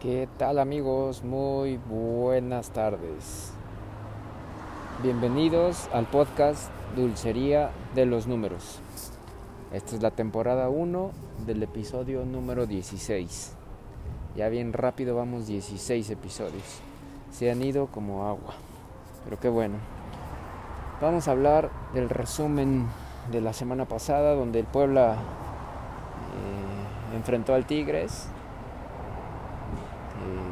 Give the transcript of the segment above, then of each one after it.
¿Qué tal amigos? Muy buenas tardes. Bienvenidos al podcast Dulcería de los Números. Esta es la temporada 1 del episodio número 16. Ya bien rápido vamos 16 episodios. Se han ido como agua. Pero qué bueno. Vamos a hablar del resumen de la semana pasada donde el Puebla eh, enfrentó al Tigres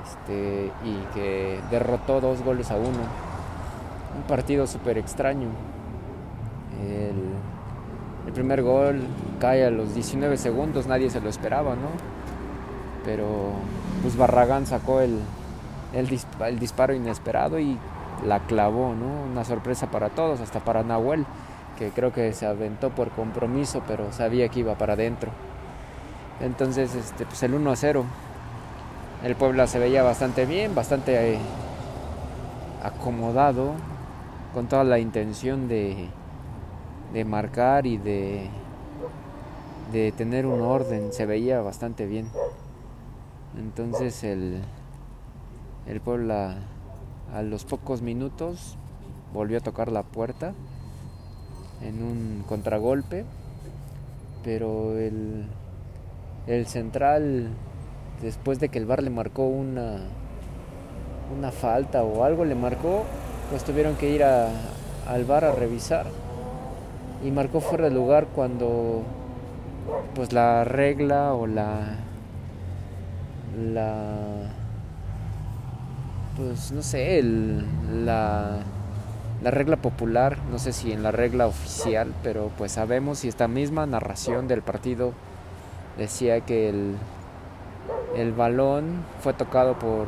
este, y que derrotó dos goles a uno. Un partido súper extraño. El, primer gol cae a los 19 segundos, nadie se lo esperaba, ¿no? Pero pues Barragán sacó el, el, disparo inesperado y la clavó, ¿no? Una sorpresa para todos, hasta para Nahuel, que creo que se aventó por compromiso, pero sabía que iba para adentro. Entonces, este, pues el 1 a 0 el Puebla se veía bastante bien, bastante eh, acomodado, con toda la intención de, de marcar y de, de tener un orden, se veía bastante bien. Entonces el, el Puebla a los pocos minutos volvió a tocar la puerta en un contragolpe, pero el, el central después de que el bar le marcó una, una falta o algo le marcó, pues tuvieron que ir al bar a revisar. Y marcó fuera de lugar cuando pues la regla o la la pues no sé la la regla popular no sé si en la regla oficial pero pues sabemos si esta misma narración del partido decía que el el balón fue tocado por,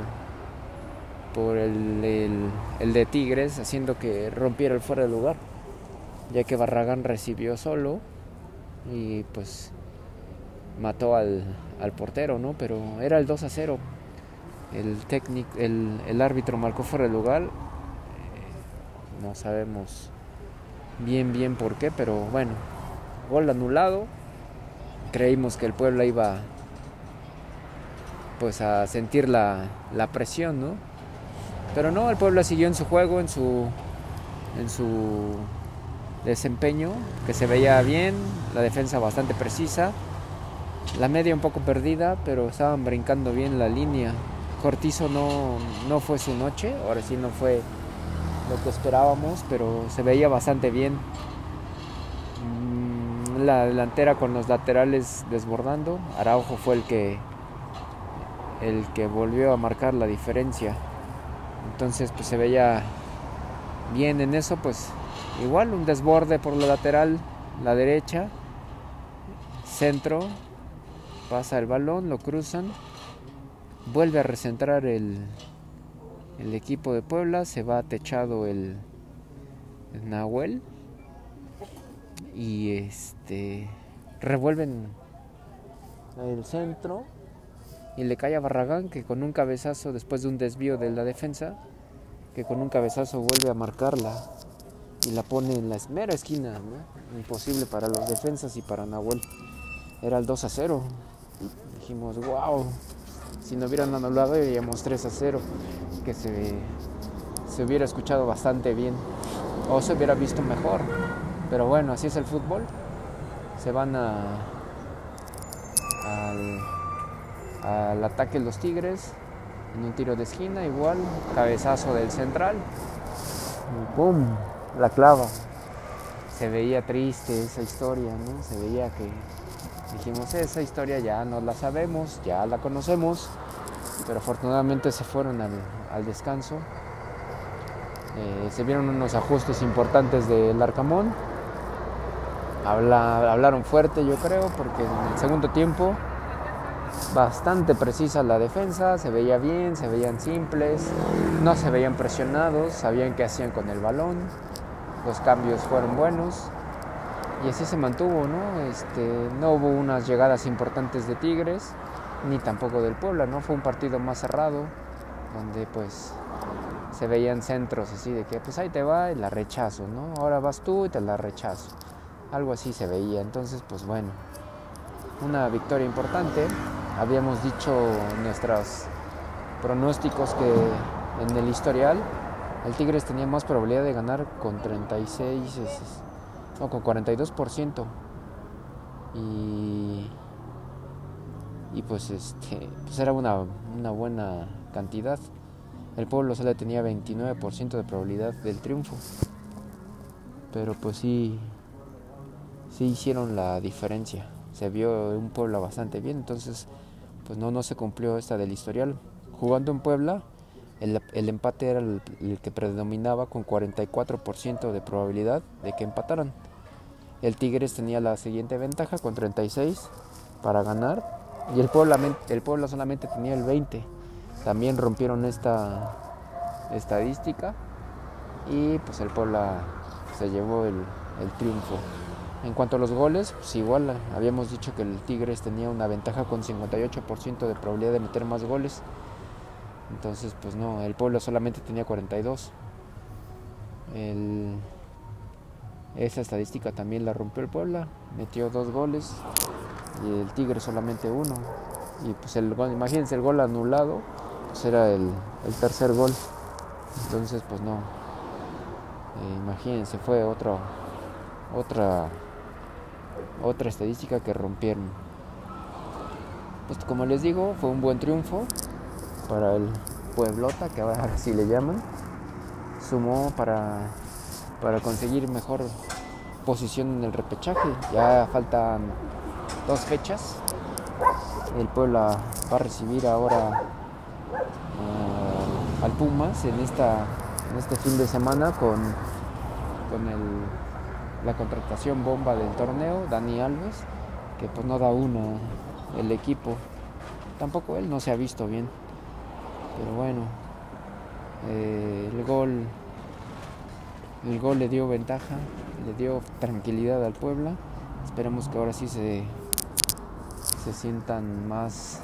por el, de Tigres, haciendo que rompiera el fuera de lugar, ya que Barragán recibió solo y pues mató al, portero, ¿no? Pero era el 2 a 0. El, técnico, el, árbitro marcó fuera de lugar. Eh, no sabemos bien, bien por qué, pero bueno, gol anulado. Creímos que el Puebla iba pues a sentir la, presión, ¿no? Pero no, el Puebla siguió en su juego, en su, en su desempeño, que se veía bien, la defensa bastante precisa, la media un poco perdida, pero estaban brincando bien la línea. Cortizo no, no fue su noche, ahora sí no fue lo que esperábamos, pero se veía bastante bien. Mm, la delantera con los laterales desbordando, Araujo fue el que el que volvió a marcar la diferencia. Entonces pues se veía bien en eso, pues igual un desborde por la lateral, la derecha, centro, pasa el balón, lo cruzan, vuelve a recentrar el, el equipo de Puebla, se va techado el, el Nahuel y este revuelven el centro y le cae a Barragán que con un cabezazo después de un desvío de la defensa que con un cabezazo vuelve a marcarla y la pone en la mera esquina imposible para los defensas y para Nahuel. Era el 2 a 0 dijimos wow si no hubieran anulado iríamos 3 a 0 que se, se hubiera escuchado bastante bien o se hubiera visto mejor. Pero bueno así es el fútbol. Se van a al al ataque los Tigres en un tiro de esquina igual, cabezazo del central y ¡pum! la clava. Se veía triste esa historia, ¿no? Se veía que dijimos, esa historia ya no la sabemos, ya la conocemos, pero afortunadamente se fueron al, descanso. Eh, se vieron unos ajustes importantes del Arcamón. hablaron fuerte, yo creo, porque en el segundo tiempo bastante precisa la defensa, se veía bien, se veían simples, no se veían presionados, sabían qué hacían con el balón, los cambios fueron buenos y así se mantuvo, ¿no? Este, no hubo unas llegadas importantes de Tigres ni tampoco del Puebla, ¿no? Fue un partido más cerrado donde pues se veían centros así de que pues ahí te va y la rechazo, ¿no? Ahora vas tú y te la rechazo. Algo así se veía, entonces pues bueno, una victoria importante habíamos dicho nuestras pronósticos que en el historial el Tigres tenía más probabilidad de ganar con 36, no, con 42%. Y, y pues este pues era una, una buena cantidad. El pueblo solo tenía 29% de probabilidad del triunfo. Pero pues sí, sí hicieron la diferencia. Se vio un Puebla bastante bien, entonces pues no, no se cumplió esta del historial. Jugando en Puebla, el, el empate era el, que predominaba con 44% de probabilidad de que empataran. El Tigres tenía la siguiente ventaja con 36 para ganar y el Puebla, el Puebla solamente tenía el 20. También rompieron esta estadística y pues el Puebla se llevó el, el triunfo. En cuanto a los goles, pues igual habíamos dicho que el Tigres tenía una ventaja con 58% de probabilidad de meter más goles. Entonces, pues no, el Puebla solamente tenía 42. El, esa estadística también la rompió el Puebla, metió dos goles y el Tigre solamente uno. Y pues el imagínense el gol anulado, pues era el, el tercer gol. Entonces, pues no. Eh, imagínense, fue otro, otra otra estadística que rompieron. Pues como les digo, fue un buen triunfo para el Pueblota, que ahora así le llaman. Sumó para, para conseguir mejor posición en el repechaje. Ya faltan dos fechas. El Puebla va a recibir ahora uh, al Pumas en, esta, en este fin de semana con, con el la contratación bomba del torneo, Dani Alves, que pues no da uno el equipo. Tampoco él no se ha visto bien. Pero bueno, eh, el gol el gol le dio ventaja, le dio tranquilidad al Puebla. Esperemos que ahora sí se, se sientan más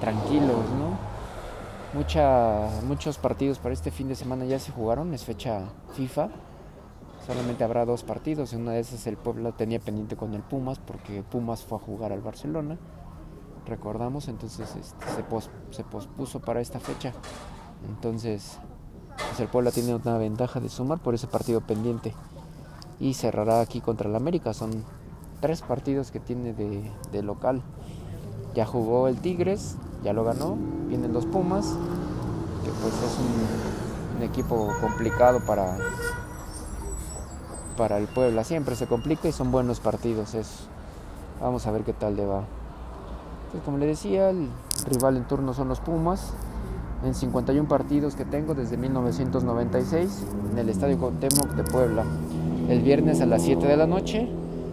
tranquilos, ¿no? Mucha, muchos partidos para este fin de semana ya se jugaron, es fecha FIFA solamente habrá dos partidos. Una de esas el Puebla tenía pendiente con el Pumas porque Pumas fue a jugar al Barcelona. Recordamos, entonces este, se, pos, se, pospuso para esta fecha. Entonces, pues el Puebla tiene una ventaja de sumar por ese partido pendiente. Y cerrará aquí contra el América. Son tres partidos que tiene de, local. Ya jugó el Tigres, ya lo ganó. Vienen los Pumas, que pues es un equipo complicado para para el Puebla. Siempre se complica y son buenos partidos. Vamos a ver qué tal le va. Pues como le decía, el rival en turno son los Pumas. En 51 partidos que tengo desde 1996 en el Estadio Cuauhtémoc de Puebla. El viernes a las 7 de la noche,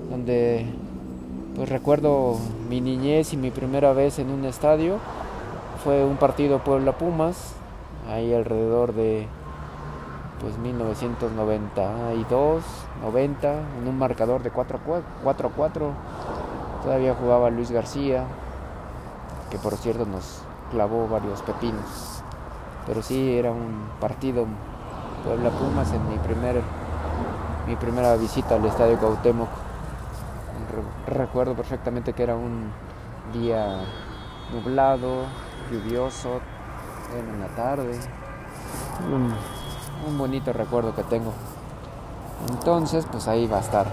donde pues recuerdo mi niñez y mi primera vez en un estadio. Fue un partido Puebla Pumas, ahí alrededor de pues 1992, 90, en un marcador de 4 a 4. Todavía jugaba Luis García, que por cierto nos clavó varios pepinos. Pero sí era un partido Puebla Pumas en mi primer mi primera visita al estadio Cuauhtémoc. Recuerdo perfectamente que era un día nublado, lluvioso, en la tarde. Un bonito recuerdo que tengo. Entonces, pues ahí va a estar.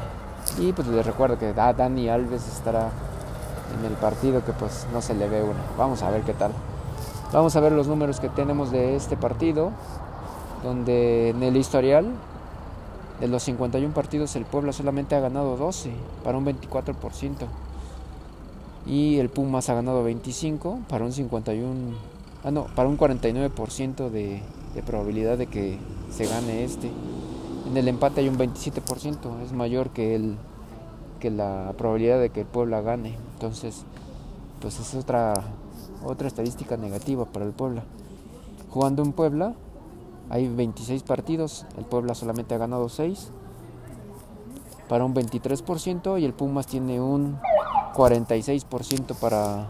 Y pues les recuerdo que Dani Alves estará en el partido que pues no se le ve uno. Vamos a ver qué tal. Vamos a ver los números que tenemos de este partido, donde en el historial de los 51 partidos el Puebla solamente ha ganado 12 para un 24%. Y el Pumas ha ganado 25 para un 51 ah no, para un 49% de, de probabilidad de que se gane este. En el empate hay un 27%, es mayor que, el, que la probabilidad de que el Puebla gane. Entonces, pues es otra, otra estadística negativa para el Puebla. Jugando en Puebla, hay 26 partidos, el Puebla solamente ha ganado 6 para un 23% y el Pumas tiene un 46% para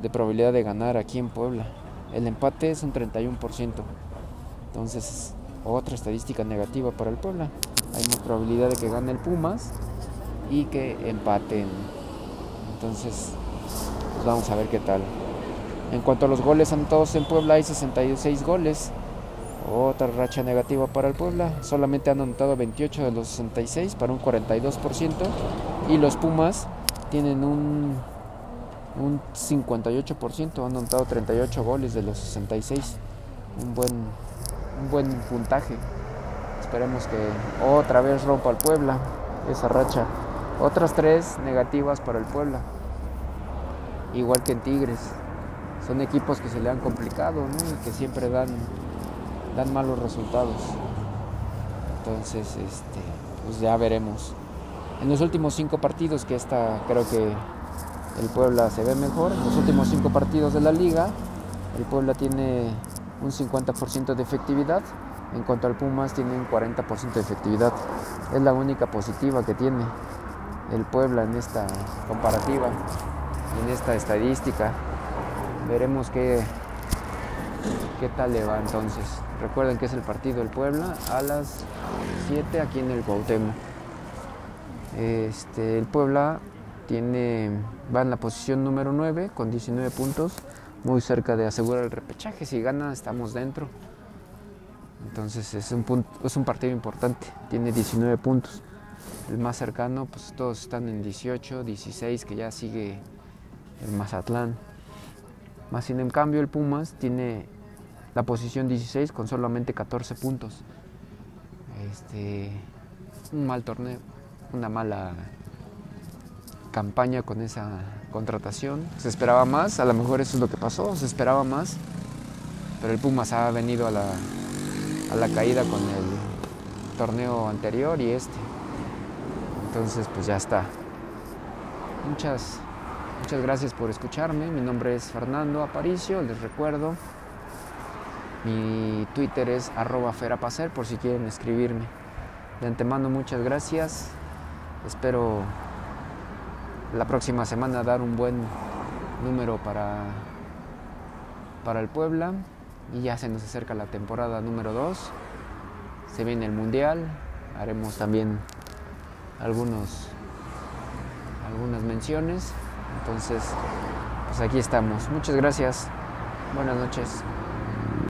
de probabilidad de ganar aquí en Puebla. El empate es un 31%. Entonces, otra estadística negativa para el Puebla. Hay más probabilidad de que gane el Pumas y que empaten. Entonces, pues vamos a ver qué tal. En cuanto a los goles anotados en Puebla, hay 66 goles. Otra racha negativa para el Puebla. Solamente han anotado 28 de los 66 para un 42%. Y los Pumas tienen un, un 58%. Han anotado 38 goles de los 66. Un buen, un buen puntaje. Esperemos que otra vez rompa al Puebla esa racha. Otras tres negativas para el Puebla. Igual que en Tigres. Son equipos que se le han complicado y que siempre dan, dan malos resultados. Entonces, este, pues ya veremos. En los últimos cinco partidos, que esta creo que el Puebla se ve mejor, en los últimos cinco partidos de la liga, el Puebla tiene un 50% de efectividad en cuanto al Pumas, tiene un 40% de efectividad. Es la única positiva que tiene el Puebla en esta comparativa, en esta estadística. Veremos qué, qué tal le va entonces. Recuerden que es el partido del Puebla a las 7 aquí en el Cuauhtémoc. Este, el Puebla tiene, va en la posición número 9 con 19 puntos, muy cerca de asegurar el repechaje. Si gana, estamos dentro. Entonces es un, es un partido importante, tiene 19 puntos. El más cercano, pues todos están en 18, 16, que ya sigue el Mazatlán. Más sin en cambio el Pumas tiene la posición 16 con solamente 14 puntos. Este, un mal torneo, una mala campaña con esa contratación. Se esperaba más, a lo mejor eso es lo que pasó, se esperaba más, pero el Pumas ha venido a la, a la caída con el torneo anterior y este. Entonces, pues ya está. Muchas, muchas gracias por escucharme. Mi nombre es Fernando Aparicio, les recuerdo. Mi Twitter es ferapacer por si quieren escribirme. De antemano, muchas gracias. Espero la próxima semana dar un buen número para, para el Puebla y ya se nos acerca la temporada número 2. Se viene el Mundial, haremos también algunos, algunas menciones. Entonces, pues aquí estamos. Muchas gracias. Buenas noches.